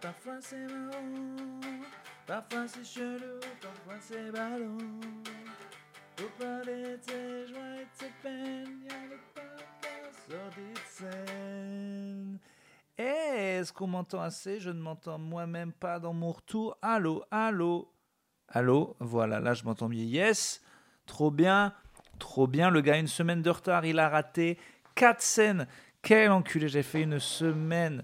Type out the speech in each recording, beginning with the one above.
Parfois c'est marrant, parfois parfois c'est ballon. Pour parler de et de y'a le podcast scène. Est-ce qu'on m'entend assez? Je ne m'entends moi-même pas dans mon retour. Allô, allô, allô, voilà, là je m'entends mieux. Yes, trop bien, trop bien. Le gars une semaine de retard, il a raté quatre scènes. Quel enculé, j'ai fait une semaine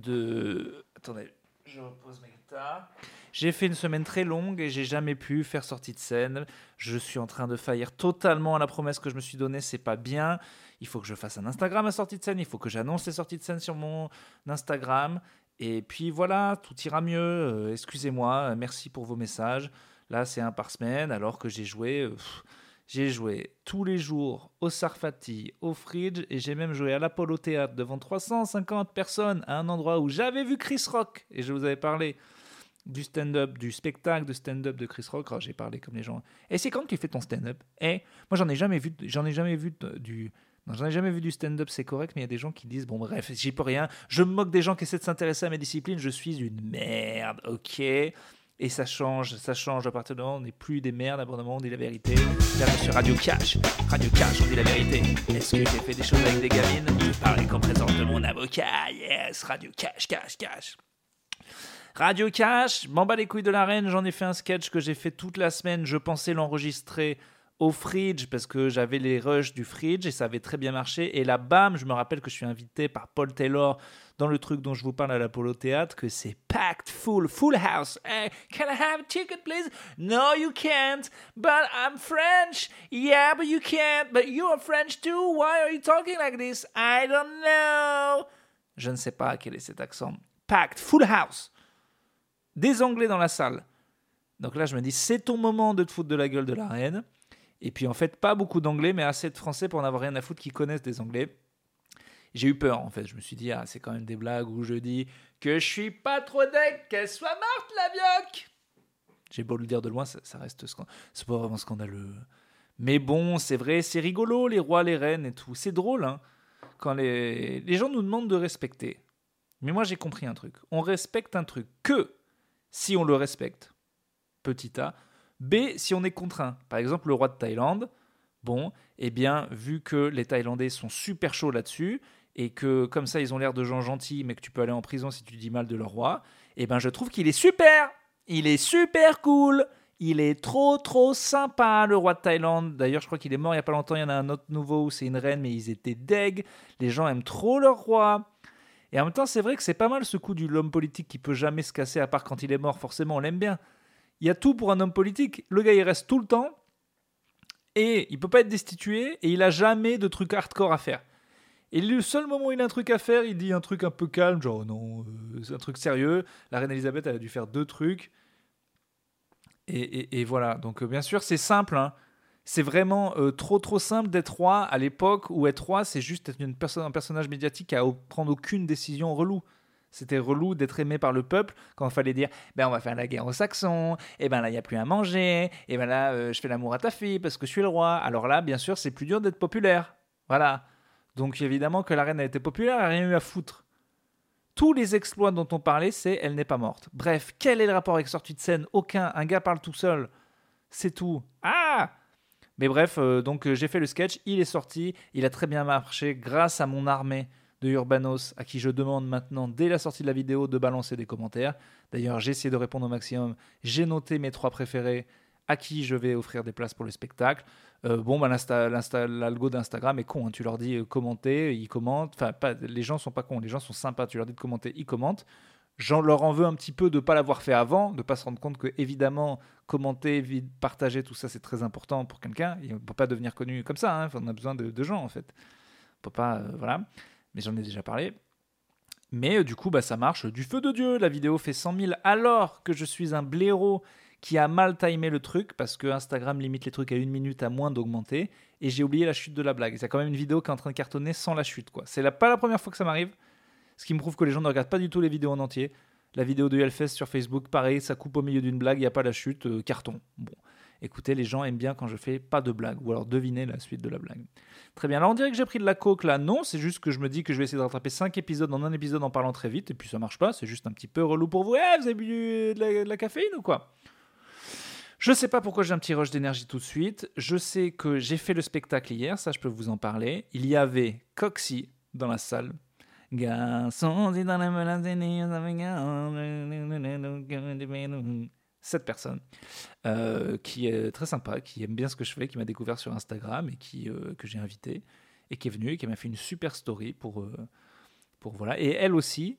de... Attendez, je repose ma guitare. J'ai fait une semaine très longue et j'ai jamais pu faire sortie de scène. Je suis en train de faillir totalement à la promesse que je me suis donnée. C'est pas bien. Il faut que je fasse un Instagram à sortie de scène. Il faut que j'annonce les sorties de scène sur mon Instagram. Et puis voilà, tout ira mieux. Euh, Excusez-moi. Merci pour vos messages. Là, c'est un par semaine, alors que j'ai joué. euh, j'ai joué tous les jours au Sarfati, au Fridge, et j'ai même joué à l'Apollo Théâtre devant 350 personnes à un endroit où j'avais vu Chris Rock. Et je vous avais parlé du stand-up, du spectacle de stand-up de Chris Rock. J'ai parlé comme les gens. Et c'est quand tu fais ton stand-up? Eh, moi j'en ai jamais vu, j'en ai jamais vu du, j'en ai jamais vu du stand-up, c'est correct, mais il y a des gens qui disent bon bref, j'y peux rien. Je me moque des gens qui essaient de s'intéresser à mes disciplines. Je suis une merde, ok? Et ça change, ça change à partir de moment on n'est plus des merdes, à on dit la vérité. Là, Radio Cash, Radio Cash, on dit la vérité. Est-ce que j'ai fait des choses avec des gamines Je parle comme présente de mon avocat, yes, Radio Cash, Cash, Cash. Radio Cash, m'en les couilles de la reine, j'en ai fait un sketch que j'ai fait toute la semaine, je pensais l'enregistrer au fridge parce que j'avais les rushs du fridge et ça avait très bien marché et là bam, je me rappelle que je suis invité par Paul Taylor dans le truc dont je vous parle à l'Apollo Théâtre que c'est packed full, full house. Can I have a ticket please? No you can't, but I'm French. Yeah, but you can't, but you're French too. Why are you talking like this? I don't know. Je ne sais pas quel est cet accent. Packed, full house des Anglais dans la salle. Donc là, je me dis, c'est ton moment de te foutre de la gueule de la reine. Et puis en fait, pas beaucoup d'Anglais, mais assez de Français pour n'avoir rien à foutre qui connaissent des Anglais. J'ai eu peur en fait. Je me suis dit, ah, c'est quand même des blagues où je dis que je suis pas trop deck, qu'elle soit morte la bioque. J'ai beau le dire de loin, ça, reste c'est pas vraiment scandaleux. Mais bon, c'est vrai, c'est rigolo, les rois, les reines et tout. C'est drôle, hein, quand les... les gens nous demandent de respecter. Mais moi, j'ai compris un truc. On respecte un truc que si on le respecte, petit a. B, si on est contraint. Par exemple, le roi de Thaïlande, bon, eh bien, vu que les Thaïlandais sont super chauds là-dessus, et que comme ça, ils ont l'air de gens gentils, mais que tu peux aller en prison si tu dis mal de leur roi, eh ben, je trouve qu'il est super Il est super cool il est trop trop sympa le roi de Thaïlande. D'ailleurs, je crois qu'il est mort il y a pas longtemps. Il y en a un autre nouveau où c'est une reine, mais ils étaient deg. Les gens aiment trop leur roi. Et en même temps, c'est vrai que c'est pas mal ce coup du l'homme politique qui peut jamais se casser, à part quand il est mort, forcément, on l'aime bien. Il y a tout pour un homme politique. Le gars, il reste tout le temps, et il peut pas être destitué, et il a jamais de truc hardcore à faire. Et le seul moment où il a un truc à faire, il dit un truc un peu calme, genre non, euh, c'est un truc sérieux. La reine Elisabeth, elle a dû faire deux trucs. Et, et- voilà, donc euh, bien sûr, c'est simple. hein. C'est vraiment euh, trop trop simple d'être roi à l'époque où être roi, c'est juste être une personne, un personnage médiatique à prendre aucune décision relou. C'était relou d'être aimé par le peuple quand il fallait dire ben on va faire la guerre aux Saxons, et ben là il n'y a plus à manger, et ben là euh, je fais l'amour à ta fille parce que je suis le roi. Alors là, bien sûr, c'est plus dur d'être populaire. Voilà. Donc évidemment que la reine a été populaire, elle n'a rien eu à foutre. Tous les exploits dont on parlait, c'est elle n'est pas morte. Bref, quel est le rapport avec sortie de scène? Aucun. Un gars parle tout seul. C'est tout. Ah Mais bref, euh, donc euh, j'ai fait le sketch, il est sorti, il a très bien marché grâce à mon armée de Urbanos, à qui je demande maintenant, dès la sortie de la vidéo, de balancer des commentaires. D'ailleurs, j'ai essayé de répondre au maximum. J'ai noté mes trois préférés à qui je vais offrir des places pour le spectacle. Euh, bon, bah, l'algo d'Instagram est con. hein. Tu leur dis euh, commenter, ils commentent. Enfin, les gens sont pas cons, les gens sont sympas. Tu leur dis de commenter, ils commentent. J'en leur en veux un petit peu de ne pas l'avoir fait avant, de ne pas se rendre compte que, évidemment, commenter, partager, tout ça, c'est très important pour quelqu'un. Il ne peut pas devenir connu comme ça. hein. On a besoin de, de gens, en fait. On peut pas. euh, voilà. Mais j'en ai déjà parlé. Mais euh, du coup, bah, ça marche du feu de Dieu. La vidéo fait 100 000 alors que je suis un blaireau qui a mal timé le truc parce que Instagram limite les trucs à une minute à moins d'augmenter. Et j'ai oublié la chute de la blague. C'est quand même une vidéo qui est en train de cartonner sans la chute. quoi. C'est pas la première fois que ça m'arrive. Ce qui me prouve que les gens ne regardent pas du tout les vidéos en entier. La vidéo de Hellfest sur Facebook, pareil, ça coupe au milieu d'une blague, il n'y a pas la chute, euh, carton. Bon. Écoutez, les gens aiment bien quand je fais pas de blague, ou alors devinez la suite de la blague. Très bien. Alors on dirait que j'ai pris de la coke là. Non, c'est juste que je me dis que je vais essayer de rattraper 5 épisodes en un épisode en parlant très vite, et puis ça marche pas. C'est juste un petit peu relou pour vous. Eh, vous avez bu de la, la caféine ou quoi? Je sais pas pourquoi j'ai un petit rush d'énergie tout de suite. Je sais que j'ai fait le spectacle hier, ça je peux vous en parler. Il y avait Coxy dans la salle. Cette personne euh, qui est très sympa, qui aime bien ce que je fais, qui m'a découvert sur Instagram et qui, euh, que j'ai invité et qui est venue et qui m'a fait une super story pour, euh, pour voilà. Et elle aussi,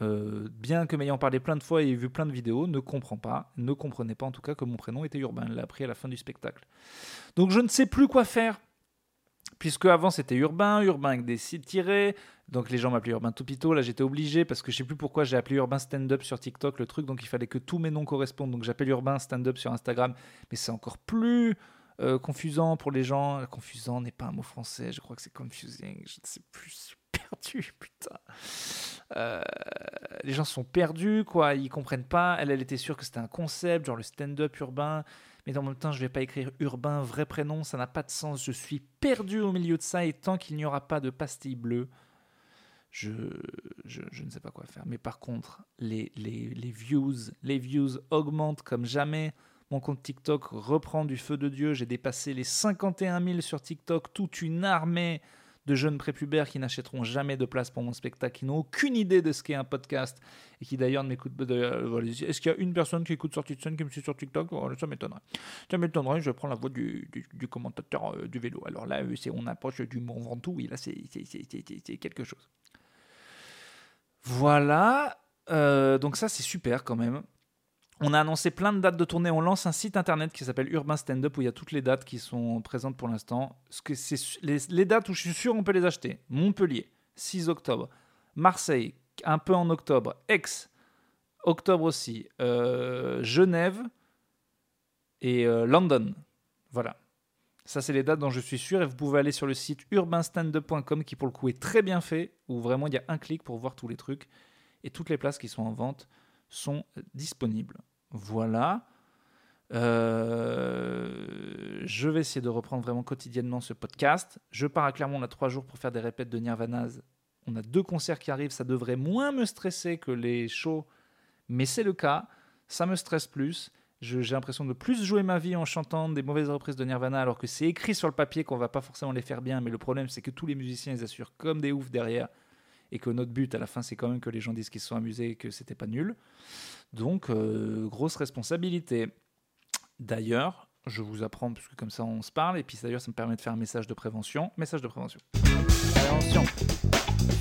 bien que m'ayant parlé plein de fois et vu plein de vidéos, ne comprend pas, ne comprenait pas en tout cas que mon prénom était Urbain. Elle l'a appris à la fin du spectacle. Donc je ne sais plus quoi faire. Puisque avant c'était Urbain, Urbain avec des sites tirés, donc les gens m'appelaient Urbain Toupito, là j'étais obligé parce que je sais plus pourquoi j'ai appelé Urbain Stand Up sur TikTok le truc, donc il fallait que tous mes noms correspondent, donc j'appelle Urbain Stand Up sur Instagram, mais c'est encore plus euh, confusant pour les gens. Confusant n'est pas un mot français, je crois que c'est confusing, je ne sais plus, perdu, putain. Euh, les gens sont perdus, quoi, ils comprennent pas. Elle, elle était sûre que c'était un concept, genre le stand-up urbain. Mais en même temps, je vais pas écrire urbain, vrai prénom, ça n'a pas de sens. Je suis perdu au milieu de ça et tant qu'il n'y aura pas de pastille bleue, je, je, ne sais pas quoi faire. Mais par contre, les, les, les, views, les views augmentent comme jamais. Mon compte TikTok reprend du feu de Dieu. J'ai dépassé les 51 000 sur TikTok, toute une armée de jeunes prépubères qui n'achèteront jamais de place pour mon spectacle, qui n'ont aucune idée de ce qu'est un podcast et qui d'ailleurs ne m'écoutent pas. Est-ce qu'il y a une personne qui écoute Sortie de scène qui me suit sur TikTok? Oh, Ça m'étonnerait. Ça m'étonnerait, je prends la voix du, commentateur euh, du vélo. Alors là, c'est, on approche du Mont Ventoux, oui, là, c'est, quelque chose. Voilà. Euh, donc ça, c'est super quand même. On a annoncé plein de dates de tournée. On lance un site internet qui s'appelle Urban Stand Up où il y a toutes les dates qui sont présentes pour l'instant. Les, les dates où je suis sûr on peut les acheter. Montpellier, 6 octobre. Marseille, un peu en octobre. Aix, octobre aussi. Euh, Genève et euh, London. Voilà. Ça, c'est les dates dont je suis sûr. Et vous pouvez aller sur le site urbanstandup.com qui, pour le coup, est très bien fait. Où vraiment, il y a un clic pour voir tous les trucs. Et toutes les places qui sont en vente sont disponibles. Voilà. Euh, je vais essayer de reprendre vraiment quotidiennement ce podcast. Je pars à Clermont, on trois jours pour faire des répètes de Nirvanaz. On a deux concerts qui arrivent, ça devrait moins me stresser que les shows, mais c'est le cas. Ça me stresse plus. J'ai l'impression de plus jouer ma vie en chantant des mauvaises reprises de Nirvana, alors que c'est écrit sur le papier qu'on va pas forcément les faire bien. Mais le problème, c'est que tous les musiciens les assurent comme des oufs derrière et que notre but à la fin c'est quand même que les gens disent qu'ils se sont amusés et que c'était pas nul. Donc euh, grosse responsabilité. D'ailleurs, je vous apprends parce que comme ça on se parle et puis d'ailleurs ça me permet de faire un message de prévention. Message de prévention. Prévention.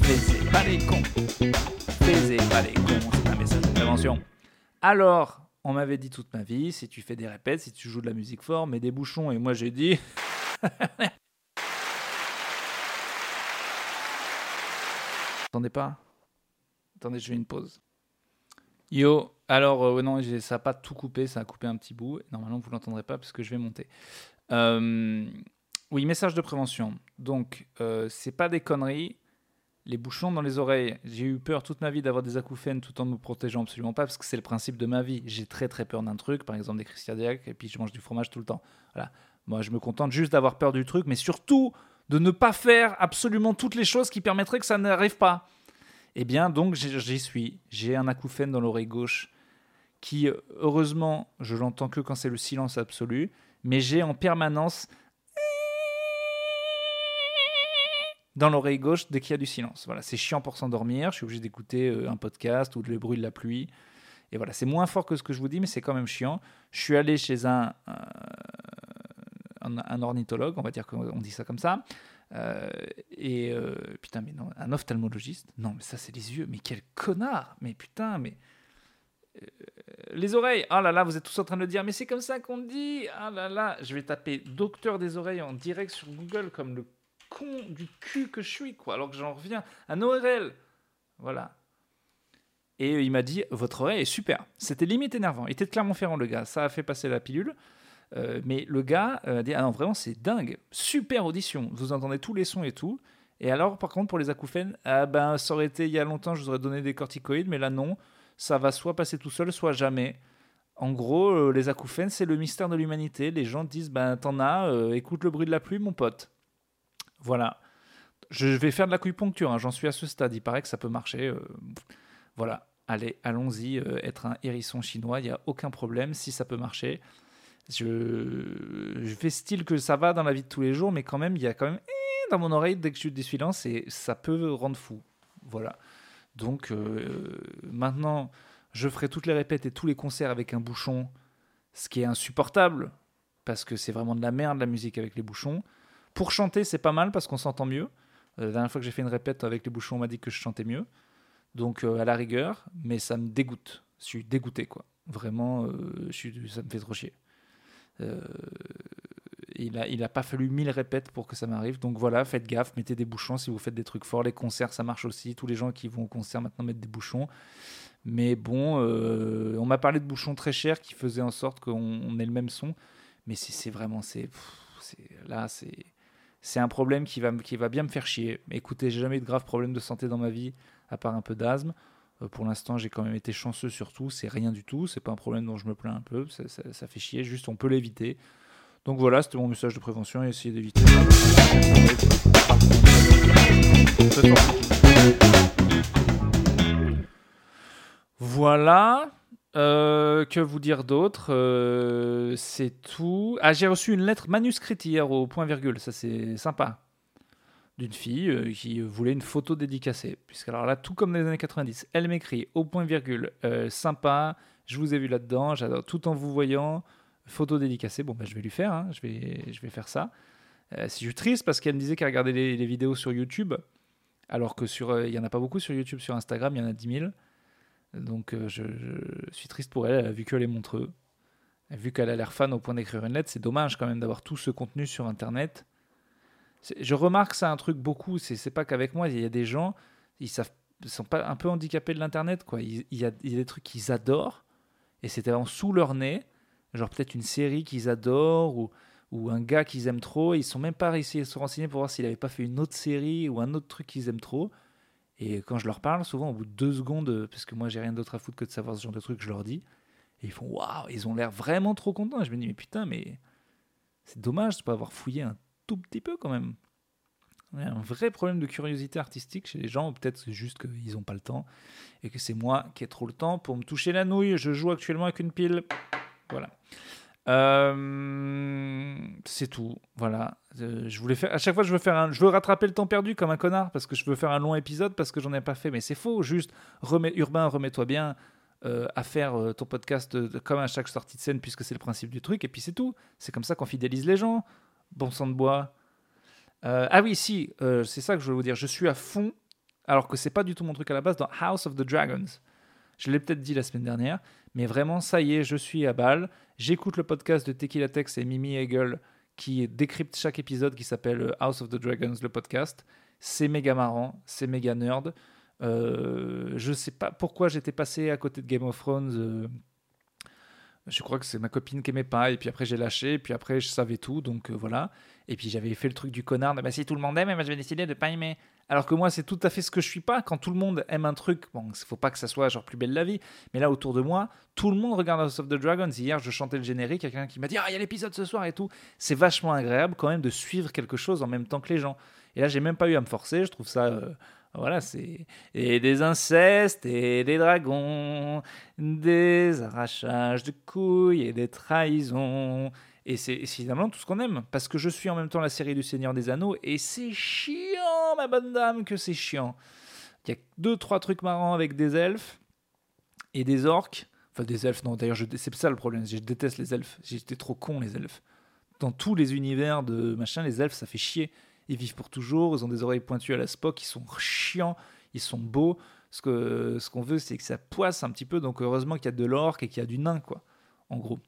Faisez pas les cons. Faisez pas les cons. C'est un message de prévention. Alors, on m'avait dit toute ma vie, si tu fais des répètes, si tu joues de la musique fort, mets des bouchons. Et moi j'ai dit, Attendez pas Attendez, je fais une pause. Yo, alors euh, non, ça n'a pas tout coupé, ça a coupé un petit bout. Normalement, vous l'entendrez pas parce que je vais monter. Euh, oui, message de prévention. Donc, euh, c'est pas des conneries. Les bouchons dans les oreilles. J'ai eu peur toute ma vie d'avoir des acouphènes tout en me protégeant absolument pas parce que c'est le principe de ma vie. J'ai très très peur d'un truc, par exemple des crises cardiaques, et puis je mange du fromage tout le temps. Voilà. Moi, je me contente juste d'avoir peur du truc, mais surtout de ne pas faire absolument toutes les choses qui permettraient que ça n'arrive pas. Eh bien, donc, j'y suis. J'ai un acouphène dans l'oreille gauche qui, heureusement, je l'entends que quand c'est le silence absolu, mais j'ai en permanence dans l'oreille gauche dès qu'il y a du silence. Voilà, c'est chiant pour s'endormir. Je suis obligé d'écouter euh, un podcast ou le bruit de la pluie. Et voilà, c'est moins fort que ce que je vous dis, mais c'est quand même chiant. Je suis allé chez un, un, ornithologue, on va dire qu'on dit ça comme ça. Euh, et euh, putain, mais non, un ophtalmologiste. Non, mais ça, c'est les yeux. Mais quel connard Mais putain, mais. Euh, les oreilles, ah là là, vous êtes tous en train de le dire, mais c'est comme ça qu'on dit. Ah là là, je vais taper docteur des oreilles en direct sur Google comme le con du cul que je suis, quoi. Alors que j'en reviens. Un ORL. Voilà. Et il m'a dit, votre oreille est super. C'était limite énervant. Il était de Clermont-Ferrand, le gars. Ça a fait passer la pilule. Euh, mais le gars euh, dit Ah non, vraiment, c'est dingue. Super audition. Vous entendez tous les sons et tout. Et alors, par contre, pour les acouphènes, ah ben, ça aurait été il y a longtemps, je vous aurais donné des corticoïdes, mais là, non. Ça va soit passer tout seul, soit jamais. En gros, euh, les acouphènes, c'est le mystère de l'humanité. Les gens disent, ben t'en as, euh, écoute le bruit de la pluie, mon pote. Voilà. Je vais faire de l'acupuncture, hein, j'en suis à ce stade. Il paraît que ça peut marcher. voilà. Allez, allons-y. être un hérisson chinois, il n'y a aucun problème si ça peut marcher. Je, fais style que ça va dans la vie de tous les jours, mais quand même, il y a quand même eh, dans mon oreille dès que je suis silences et ça peut rendre fou. Voilà. Donc euh, maintenant, je ferai toutes les répètes et tous les concerts avec un bouchon, ce qui est insupportable parce que c'est vraiment de la merde la musique avec les bouchons. Pour chanter, c'est pas mal parce qu'on s'entend mieux. Euh, la dernière fois que j'ai fait une répète avec les bouchons, on m'a dit que je chantais mieux. Donc euh, à la rigueur, mais ça me dégoûte. Je suis dégoûté quoi. Vraiment, ça me fait trop chier. Euh, il a, il a pas fallu mille répètes pour que ça m'arrive. Donc voilà, faites gaffe, mettez des bouchons si vous faites des trucs forts. Les concerts, ça marche aussi. Tous les gens qui vont au concert maintenant mettent des bouchons. Mais bon, euh, on m'a parlé de bouchons très chers qui faisaient en sorte qu'on on ait le même son. Mais c'est vraiment, c'est là, c'est c'est un problème qui va, qui va bien me faire chier. Écoutez, j'ai jamais eu de graves problèmes de santé dans ma vie, à part un peu d'asthme. Euh, pour l'instant, j'ai quand même été chanceux sur tout. C'est rien du tout. C'est pas un problème dont je me plains un peu. Ça, fait chier. Juste, on peut l'éviter. Donc voilà, c'était mon message de prévention et essayer d'éviter. Voilà. Euh, que vous dire d'autre Euh, C'est tout. Ah, j'ai reçu une lettre manuscrite hier au point virgule. Ça, c'est sympa. D'une fille euh, qui voulait une photo dédicacée. Puisque, alors là, tout comme dans les années 90, elle m'écrit au point virgule euh, sympa. Je vous ai vu là-dedans. J'adore. Tout en vous voyant. Photo dédicacée. Bon, bah, je vais lui faire. hein. Je, vais, je vais faire ça. Euh, je suis triste parce qu'elle me disait qu'elle regardait les, vidéos sur YouTube. Alors que sur, euh, il y en a pas beaucoup sur YouTube, sur Instagram, il y en a 10 000. Donc je, suis triste pour elle, a vu que les montreux. Vu qu'elle a l'air fan au point d'écrire une lettre, c'est dommage quand même d'avoir tout ce contenu sur Internet. C'est- Je remarque ça un truc beaucoup, c'est c'est pas qu'avec moi, il y a des gens, ils savent, sont pas un peu handicapés de l'Internet, quoi. Il, y a, des trucs qu'ils adorent, et c'était vraiment sous leur nez, genre peut-être une série qu'ils adorent, ou, ou un gars qu'ils aiment trop, et ils sont même pas réussi à se renseigner pour voir s'il avait pas fait une autre série ou un autre truc qu'ils aiment trop. Et quand je leur parle, souvent au bout de deux secondes, parce que moi j'ai rien d'autre à foutre que de savoir ce genre de truc, je leur dis. Et ils font waouh, ils ont l'air vraiment trop contents. Et je me dis, mais putain, mais c'est dommage de pas avoir fouillé un tout petit peu quand même. Il y a un vrai problème de curiosité artistique chez les gens, ou peut-être c'est juste qu'ils n'ont pas le temps, et que c'est moi qui ai trop le temps pour me toucher la nouille. Je joue actuellement avec une pile. Voilà. Euh, c'est tout. Voilà. Euh, je voulais faire. À chaque fois, je veux faire un. Je veux rattraper le temps perdu comme un connard parce que je veux faire un long épisode parce que j'en ai pas fait. Mais c'est faux. Juste, remets, Urbain, remets-toi bien euh, à faire ton podcast de- comme à chaque sortie de scène puisque c'est le principe du truc. Et puis c'est tout. C'est comme ça qu'on fidélise les gens. Bon sang de bois. Euh, ah oui, si. euh, c'est ça que je voulais vous dire. Je suis à fond. Alors que c'est pas du tout mon truc à la base dans House of the Dragons. Je l'ai peut-être dit la semaine dernière, mais vraiment, ça y est, je suis à balle. J'écoute le podcast de Tequila Tex et Mimi Hegel qui décrypte chaque épisode qui s'appelle House of the Dragons, le podcast. C'est méga marrant, c'est méga nerd. Euh, je sais pas pourquoi j'étais passé à côté de Game of Thrones. Je crois que c'est ma copine qui aimait pas, et puis après j'ai lâché, et puis après je savais tout, donc euh, voilà. Et puis j'avais fait le truc du connard, bah, si tout le monde aime, je vais décider de pas aimer. Alors que moi c'est tout à fait ce que je suis pas. Quand tout le monde aime un truc, bon, faut pas que ça soit genre plus belle la vie, mais là autour de moi, tout le monde regarde House of the Dragons. Hier je chantais le générique, il y a quelqu'un qui m'a dit ah il y a l'épisode ce soir et tout. C'est vachement agréable quand même de suivre quelque chose en même temps que les gens. Et là j'ai même pas eu à me forcer, je trouve ça. euh, voilà, c'est et des incestes et des dragons, des arrachages de couilles et des trahisons. Et c'est finalement tout ce qu'on aime. Parce que je suis en même temps la série du Seigneur des Anneaux. Et c'est chiant, ma bonne dame, que c'est chiant. Il y a deux, trois trucs marrants avec des elfes et des orques. Enfin, des elfes, non, d'ailleurs, c'est ça le problème. Je déteste les elfes. J'étais trop con, les elfes. Dans tous les univers de machin, les elfes, ça fait chier. Ils vivent pour toujours. Ils ont des oreilles pointues à la Spock. Ils sont chiants. Ils sont beaux. Ce que ce qu'on veut, c'est que ça poisse un petit peu. Donc, heureusement qu'il y a de l'orque et qu'il y a du nain, quoi. En gros.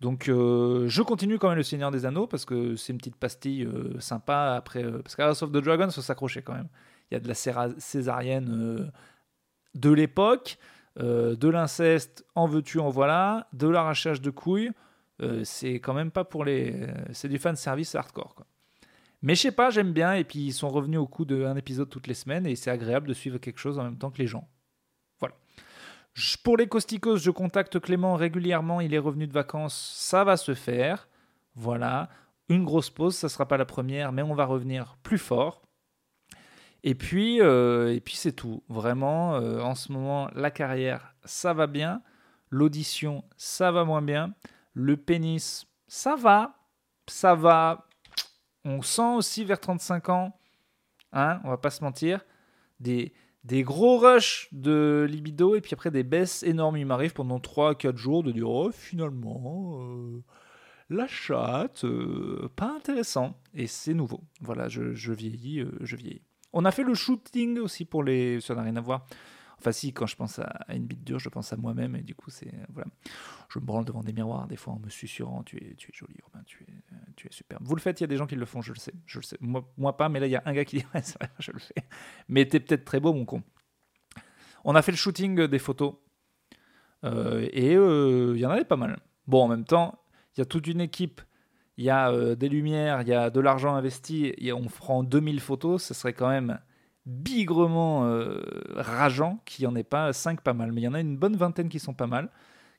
Donc euh, je continue quand même le Seigneur des Anneaux parce que c'est une petite pastille euh, sympa après euh, parce of the Dragon faut s'accrocher quand même. Il y a de la césarienne euh, de l'époque, de l'inceste en veux-tu en voilà, de l'arrachage de couilles. C'est quand même pas pour les c'est du fan service hardcore quoi. Mais je sais pas, j'aime bien et puis ils sont revenus au coup d'un épisode toutes les semaines et c'est agréable de suivre quelque chose en même temps que les gens. Voilà. Pour les Costicos, je contacte Clément régulièrement. Il est revenu de vacances. Ça va se faire. Voilà. Une grosse pause, ça sera pas la première, mais on va revenir plus fort. Et puis, euh, et puis c'est tout. Vraiment, euh, en ce moment, la carrière, ça va bien. L'audition, ça va moins bien. Le pénis, ça va. Ça va. On sent aussi vers 35 ans, hein, on va pas se mentir, des, des gros rushs de libido et puis après des baisses énormes. Il m'arrive pendant 3-4 jours de dire oh, finalement, euh, la chatte, pas intéressant. Et c'est nouveau. Voilà, je, vieillis, je vieillis. On a fait le shooting aussi pour les. Ça n'a rien à voir. Enfin, si, quand je pense à une bite dure, je pense à moi-même et du coup, c'est. Voilà. Je me branle devant des miroirs des fois en me susurrant Tu es, tu es joli, Robin, tu es, tu es superbe. Vous le faites, il y a des gens qui le font, je le sais. Je le sais. Moi, pas, mais là, il y a un gars qui dit Ouais, vrai, je le fais. Mais t'es peut-être très beau, mon con. On a fait le shooting des photos euh, et euh, il y en avait pas mal. Bon, en même temps, il y a toute une équipe il y a euh, des lumières, il y a de l'argent investi, et on prend 2000 photos, ce serait quand même bigrement euh, rageant qu'il n'y en ait pas 5 pas mal. Mais il y en a une bonne vingtaine qui sont pas mal,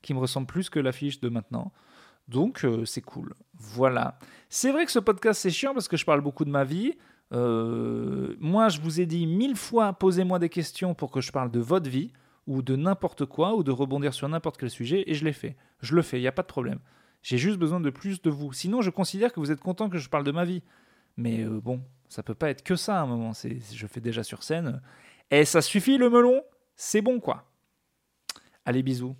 qui me ressemblent plus que l'affiche de maintenant. Donc euh, c'est cool. Voilà. C'est vrai que ce podcast c'est chiant parce que je parle beaucoup de ma vie. moi je vous ai dit mille fois posez-moi des questions pour que je parle de votre vie ou de n'importe quoi ou de rebondir sur n'importe quel sujet et je l'ai fait. Je le fais, il n'y a pas de problème. J'ai juste besoin de plus de vous. Sinon, je considère que vous êtes content que je parle de ma vie. Mais euh, bon, ça peut pas être que ça à un moment. C'est, je fais déjà sur scène. Et ça suffit le melon C'est bon quoi. Allez, bisous.